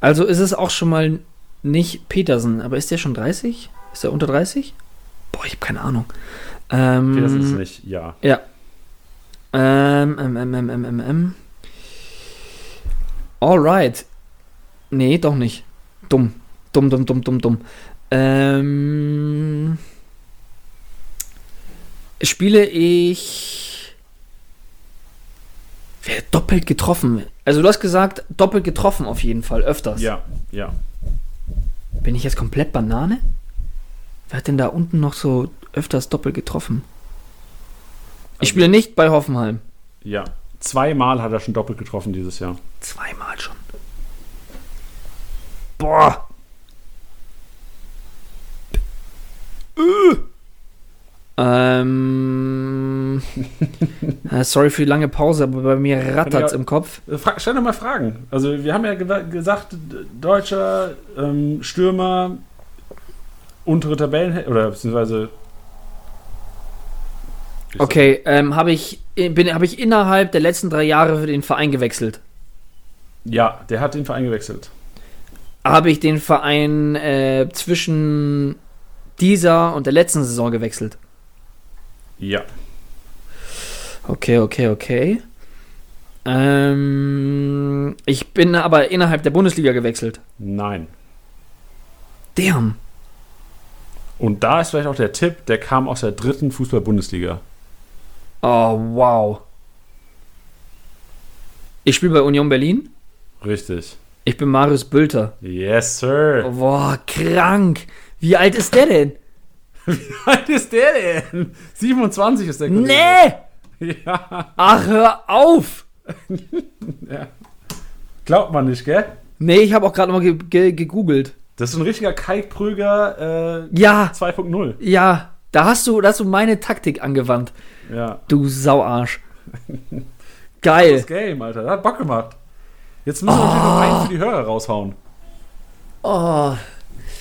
also ist es auch schon mal nicht Petersen, aber ist der schon 30? Ist er unter 30? Boah, ich habe keine Ahnung. Ähm, das ist nicht ja. Ja, Ähm, ähm, ähm, ähm, ähm, ähm, ähm. Alright. Nee, doch nicht. Dumm. Dumm, dumm, dumm, dumm, dumm. Ähm. Spiele ich. Wer doppelt getroffen? Also, du hast gesagt, doppelt getroffen auf jeden Fall, öfters. Ja, ja. Bin ich jetzt komplett Banane? Wer hat denn da unten noch so öfters doppelt getroffen? Ich spiele nicht bei Hoffenheim. Ja. Zweimal hat er schon doppelt getroffen dieses Jahr. Zweimal schon. Boah. Äh. Ähm. äh, sorry für die lange Pause, aber bei mir rattert's Ja. im Kopf. Äh, stell doch mal Fragen. Also, wir haben ja ge gesagt, deutscher ähm, Stürmer, untere Tabellen, oder beziehungsweise. Okay, ähm, habe ich, bin, hab ich innerhalb der letzten drei Jahre für den Verein gewechselt? Ja, der hat den Verein gewechselt. Habe ich den Verein äh, zwischen dieser und der letzten Saison gewechselt? Ja. Okay, okay, okay. Ähm, ich bin aber innerhalb der Bundesliga gewechselt. Nein. Damn. Und da ist vielleicht auch der Tipp, der kam aus der dritten Fußball-Bundesliga. Oh, wow. Ich spiele bei Union Berlin. Richtig. Ich bin Marius Bülter. Yes, Sir. Boah, krank. Wie alt ist der denn? Wie alt ist der denn? 27 ist der Kollege. Nee! Ja, Ach, hör auf! glaubt man nicht, gell? Nee, ich habe auch gerade mal ge ge gegoogelt. Das ist ein richtiger Kai Prüger äh, Ja, 2.0. ja. Da hast du, da hast du meine Taktik angewandt. Ja. Du Sauarsch. Geil. Das Game, Alter. Das hat Bock gemacht. Jetzt müssen wir natürlich noch einen für die Hörer raushauen. Oh.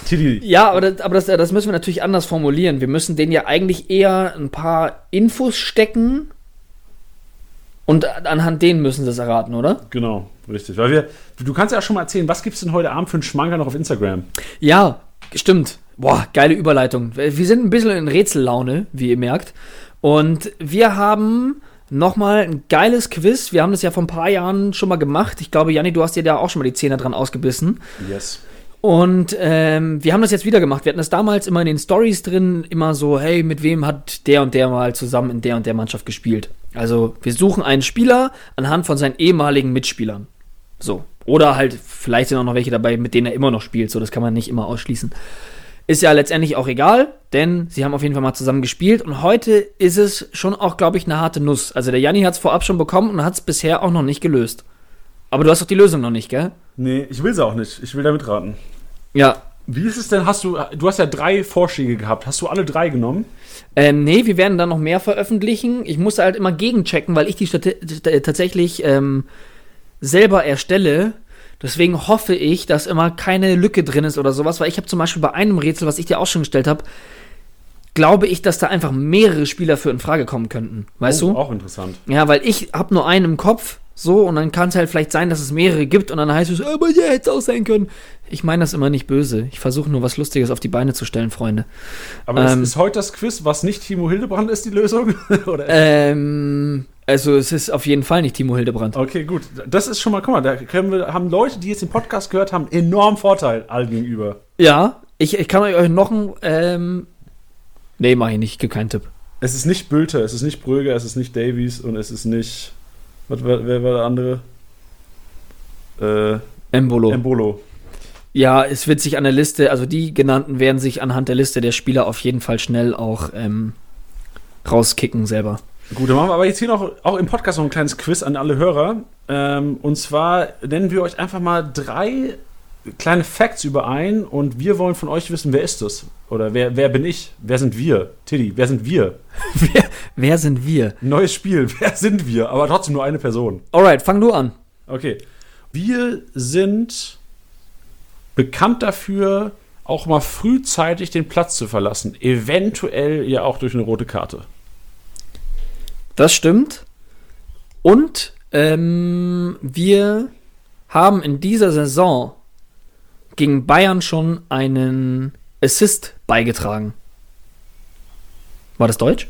Titi. Ja, aber, das, aber das, das müssen wir natürlich anders formulieren. Wir müssen denen ja eigentlich eher ein paar Infos stecken und anhand denen müssen sie es erraten, oder? Genau, richtig. Weil wir, du kannst ja schon mal erzählen, was gibt es denn heute Abend für einen Schmanker noch auf Instagram? Ja, stimmt. Boah, geile Überleitung. Wir sind ein bisschen in Rätsellaune, wie ihr merkt. Und wir haben nochmal ein geiles Quiz. Wir haben das ja vor ein paar Jahren schon mal gemacht. Ich glaube, Janni, du hast dir da auch schon mal die Zähne dran ausgebissen. Yes. Und ähm, wir haben das jetzt wieder gemacht. Wir hatten das damals immer in den Stories drin, immer so, hey, mit wem hat der und der mal zusammen in der und der Mannschaft gespielt? Also, wir suchen einen Spieler anhand von seinen ehemaligen Mitspielern. So. Oder halt, vielleicht sind auch noch welche dabei, mit denen er immer noch spielt. So, das kann man nicht immer ausschließen. Ist ja letztendlich auch egal, denn sie haben auf jeden Fall mal zusammen gespielt. Und heute ist es schon auch, glaube ich, eine harte Nuss. Also, der Janni hat es vorab schon bekommen und hat es bisher auch noch nicht gelöst. Aber du hast doch die Lösung noch nicht, gell? Nee, ich will sie auch nicht. Ich will da mitraten. Ja, Wie ist es denn? Hast du, du hast ja drei Vorschläge gehabt. Hast du alle drei genommen? Ähm, nee, wir werden dann noch mehr veröffentlichen. Ich musste halt immer gegenchecken, weil ich die Stati tatsächlich ähm, selber erstelle. Deswegen hoffe ich, dass immer keine Lücke drin ist oder sowas, weil ich habe zum Beispiel bei einem Rätsel, was ich dir auch schon gestellt habe, glaube ich, dass da einfach mehrere Spieler für in Frage kommen könnten. Weißt oh, du? Auch interessant. Ja, weil ich habe nur einen im Kopf, so, und dann kann es halt vielleicht sein, dass es mehrere gibt und dann heißt es, aber ja, hätte es auch sein können. Ich meine das immer nicht böse. Ich versuche nur was Lustiges auf die Beine zu stellen, Freunde. Aber Ähm. ist, heute das Quiz, was nicht Timo Hildebrand ist, die Lösung? Oder? Ähm, also es ist auf jeden Fall nicht Timo Hildebrand. Okay, gut. Das ist schon mal, guck mal, da wir, haben Leute, die jetzt den Podcast gehört haben, enorm Vorteil allen gegenüber. Ja, ich, ich kann euch noch ein, ähm, nee, mach ich nicht, ich gebe keinen Tipp. Es ist nicht Bülter, es ist nicht Bröger, es ist nicht Davies und es ist nicht. Was, war- wer war der andere? Äh, Embolo. Embolo. ja, es wird sich an der Liste, also die genannten werden sich anhand der Liste der Spieler auf jeden Fall schnell auch ähm, rauskicken selber. Gut, dann machen wir aber jetzt hier noch auch im Podcast noch ein kleines Quiz an alle Hörer. Ähm, und zwar nennen wir euch einfach mal drei kleine Facts über ein und wir wollen von euch wissen, wer ist das? Oder wer, wer bin ich? Wer sind wir? Tiddy, wer sind wir? wer, wer sind wir? Neues Spiel, wer sind wir? Aber trotzdem nur eine Person. Alright, fang du an. Okay. Wir sind bekannt dafür, auch mal frühzeitig den Platz zu verlassen. Eventuell ja auch durch eine rote Karte. Das stimmt. Und ähm, wir haben in dieser Saison gegen Bayern schon einen Assist beigetragen. War das Deutsch?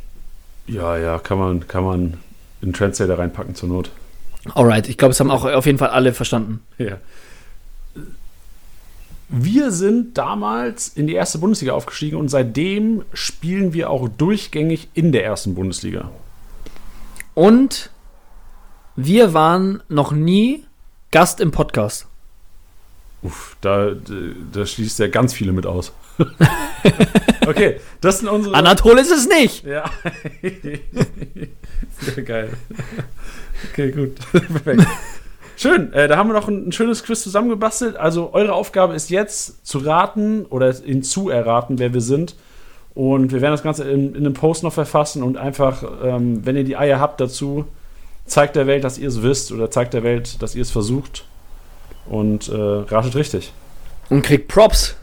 Ja, ja, kann man, kann man in Translator reinpacken zur Not. Alright, ich glaube, es haben auch auf jeden Fall alle verstanden. Ja. Wir sind damals in die erste Bundesliga aufgestiegen und seitdem spielen wir auch durchgängig in der ersten Bundesliga. Und wir waren noch nie Gast im Podcast. Uff, da, da schließt ja ganz viele mit aus. okay, das sind unsere. Anatol ist es nicht. Ja. Sehr geil. Okay, gut. Perfekt. Schön, äh, da haben wir noch ein, ein, schönes Quiz zusammengebastelt. Also eure Aufgabe ist jetzt zu raten oder hinzuerraten, wer wir sind. Und wir werden das Ganze in, in einem Post noch verfassen und einfach, ähm, wenn ihr die Eier habt dazu, zeigt der Welt, dass ihr es wisst oder zeigt der Welt, dass ihr es versucht und äh, ratet richtig. Und kriegt Props.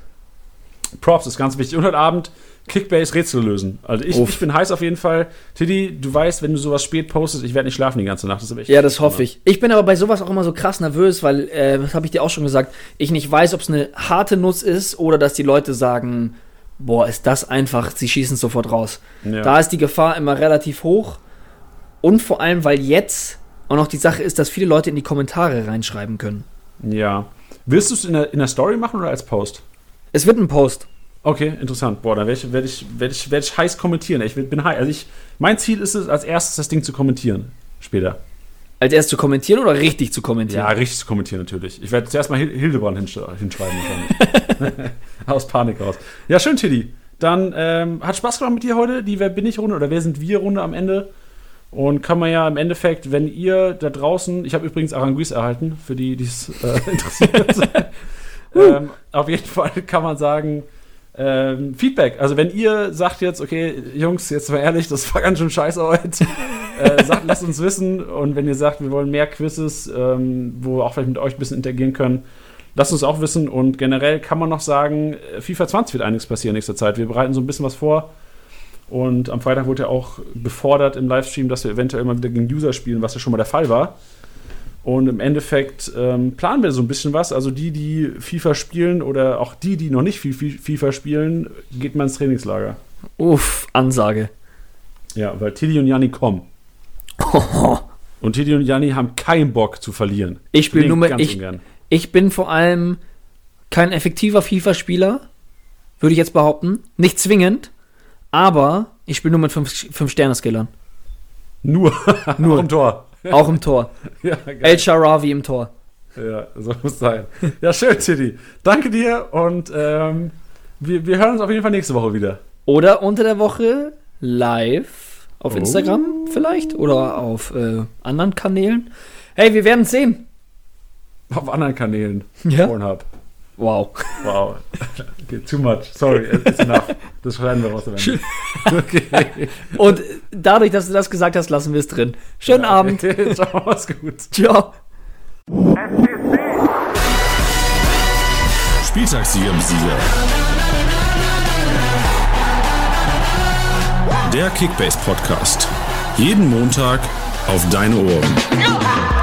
Props ist ganz wichtig. Und heute Abend Kickbase Rätsel lösen. Also ich, ich, bin heiß auf jeden Fall. Tiddy, du weißt, wenn du sowas spät postest, ich werde nicht schlafen die ganze Nacht. Das ja, das hoffe ich. Ich bin aber bei sowas auch immer so krass nervös, weil, äh, das habe ich dir auch schon gesagt, ich nicht weiß, ob es eine harte Nuss ist oder dass die Leute sagen, boah, ist das einfach, sie schießen sofort raus. Ja. Da ist die Gefahr immer relativ hoch. Und vor allem, weil jetzt auch noch die Sache ist, dass viele Leute in die Kommentare reinschreiben können. Ja. Willst du es in der, in der Story machen oder als Post? Es wird ein Post. Okay, interessant. Boah, da werde ich, werd ich, werd ich, werd ich heiß kommentieren. Ich bin heiß. Also ich, mein Ziel ist es, als erstes das Ding zu kommentieren. Später. Als erstes zu kommentieren oder richtig zu kommentieren? Ja, richtig zu kommentieren natürlich. Ich werde zuerst mal Hildebrand hinsch hinschreiben. Aus Panik raus. Ja, schön, Tiddy. Dann ähm, hat Spaß gemacht mit dir heute, die Wer bin ich Runde oder Wer sind wir Runde am Ende. Und kann man ja im Endeffekt, wenn ihr da draußen, ich habe übrigens Aranguis erhalten, für die, die es äh, interessiert. ähm, auf jeden Fall kann man sagen, ähm, Feedback. Also wenn ihr sagt jetzt, okay, Jungs, jetzt mal ehrlich, das war ganz schön scheiße heute, äh, sagt, lasst uns wissen. Und wenn ihr sagt, wir wollen mehr Quizzes, ähm, wo wir auch vielleicht mit euch ein bisschen interagieren können, lasst uns auch wissen. Und generell kann man noch sagen, FIFA 20 wird einiges passieren in nächster Zeit. Wir bereiten so ein bisschen was vor. Und am Freitag wurde ja auch befordert im Livestream, dass wir eventuell mal wieder gegen User spielen, was ja schon mal der Fall war. Und im Endeffekt ähm, planen wir so ein bisschen was. Also die, die FIFA spielen oder auch die, die noch nicht FIFA spielen, geht mal ins Trainingslager. Uff, Ansage. Ja, weil Tilly und Janni kommen. und Tilly und Janni haben keinen Bock zu verlieren. Ich spiele nur mit, ich, ich bin vor allem kein effektiver FIFA-Spieler, würde ich jetzt behaupten. Nicht zwingend, aber ich spiele nur mit 5-Sterne-Skillern. Nur? nur. im Tor. Auch im Tor. ja, El Sharawi im Tor. Ja, so muss sein. Ja, schön, City. Danke dir und ähm, wir, wir hören uns auf jeden Fall nächste Woche wieder. Oder unter der Woche live auf oh. Instagram vielleicht oder auf äh, anderen Kanälen. Hey, wir werden sehen. Auf anderen Kanälen. Ja. Pornhub. Wow. Wow. Okay, too much. Sorry, it's enough. Das schreiben wir raus. Okay. Und dadurch, dass du das gesagt hast, lassen wir es drin. Schönen ja, Abend. Ciao, mach's gut. Ciao. Spieltagssieger Sieger. Der Kickbase Podcast. Jeden Montag auf deine Ohren.